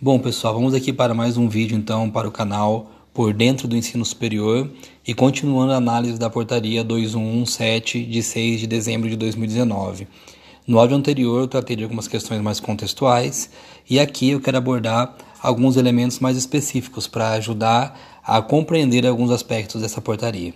Bom, pessoal, vamos aqui para mais um vídeo então para o canal Por Dentro do Ensino Superior e continuando a análise da portaria 2117 de 6 de dezembro de 2019. No áudio anterior eu tratei de algumas questões mais contextuais e aqui eu quero abordar alguns elementos mais específicos para ajudar a compreender alguns aspectos dessa portaria.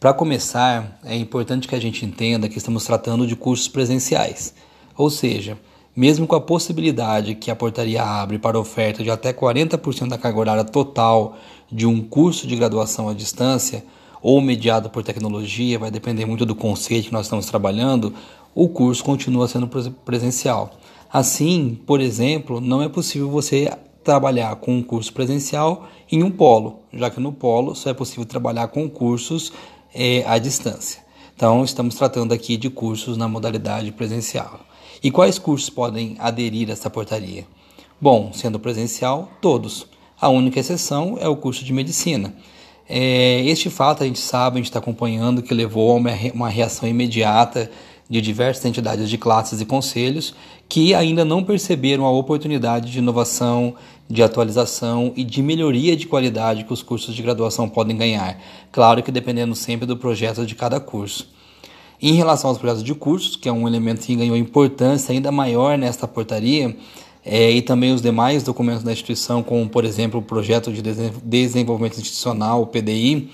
Para começar, é importante que a gente entenda que estamos tratando de cursos presenciais, ou seja, mesmo com a possibilidade que a portaria abre para oferta de até 40% da carga horária total de um curso de graduação à distância ou mediado por tecnologia, vai depender muito do conceito que nós estamos trabalhando, o curso continua sendo presencial. Assim, por exemplo, não é possível você trabalhar com um curso presencial em um polo, já que no polo só é possível trabalhar com cursos é, à distância. Então, estamos tratando aqui de cursos na modalidade presencial. E quais cursos podem aderir a essa portaria? Bom, sendo presencial, todos. A única exceção é o curso de medicina. É, este fato a gente sabe, a gente está acompanhando, que levou a uma, reação imediata de diversas entidades de classes e conselhos que ainda não perceberam a oportunidade de inovação, de atualização e de melhoria de qualidade que os cursos de graduação podem ganhar. Claro que dependendo sempre do projeto de cada curso. Em relação aos projetos de cursos, que é um elemento que ganhou importância ainda maior nesta portaria, é, e também os demais documentos da instituição, como por exemplo o projeto de desenvolvimento institucional, o PDI,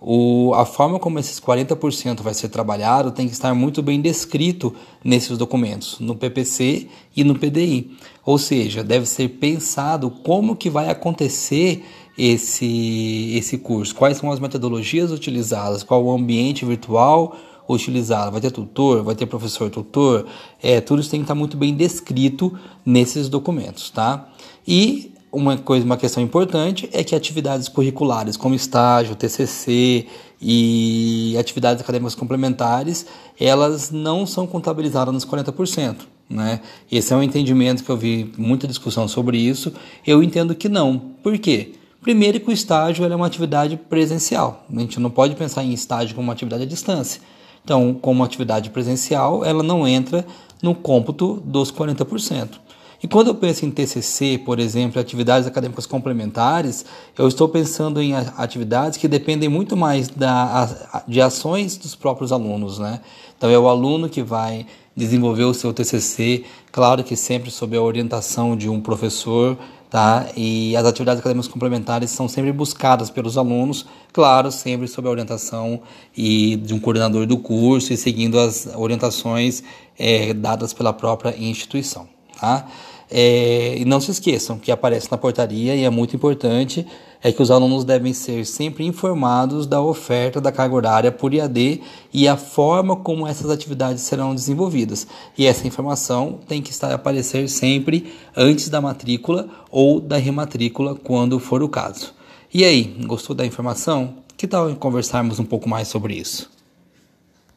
o, a forma como esses 40% vai ser trabalhado tem que estar muito bem descrito nesses documentos, no PPC e no PDI. Ou seja, deve ser pensado como que vai acontecer esse, esse curso, quais são as metodologias utilizadas, qual o ambiente virtual, utilizá-la. Vai ter tutor, vai ter professor tutor, é, tudo isso tem que estar muito bem descrito nesses documentos, tá? E uma coisa, uma questão importante é que atividades curriculares como estágio, TCC e atividades acadêmicas complementares, elas não são contabilizadas nos 40%. Né? Esse é um entendimento que eu vi muita discussão sobre isso. Eu entendo que não. Por quê? Primeiro que o estágio é uma atividade presencial. A gente não pode pensar em estágio como uma atividade à distância. Então, como atividade presencial, ela não entra no cômputo dos 40%. E quando eu penso em TCC, por exemplo, atividades acadêmicas complementares, eu estou pensando em atividades que dependem muito mais da, de ações dos próprios alunos, né? Então é o aluno que vai desenvolver o seu TCC, claro que sempre sob a orientação de um professor tá? E as atividades acadêmicas complementares são sempre buscadas pelos alunos, claro, sempre sob a orientação e de um coordenador do curso e seguindo as orientações é, dadas pela própria instituição, tá? É, e não se esqueçam que aparece na portaria e é muito importante é que os alunos devem ser sempre informados da oferta da carga horária por IAD e a forma como essas atividades serão desenvolvidas. E essa informação tem que estar aparecer sempre antes da matrícula ou da rematrícula, quando for o caso. E aí, gostou da informação? Que tal conversarmos um pouco mais sobre isso?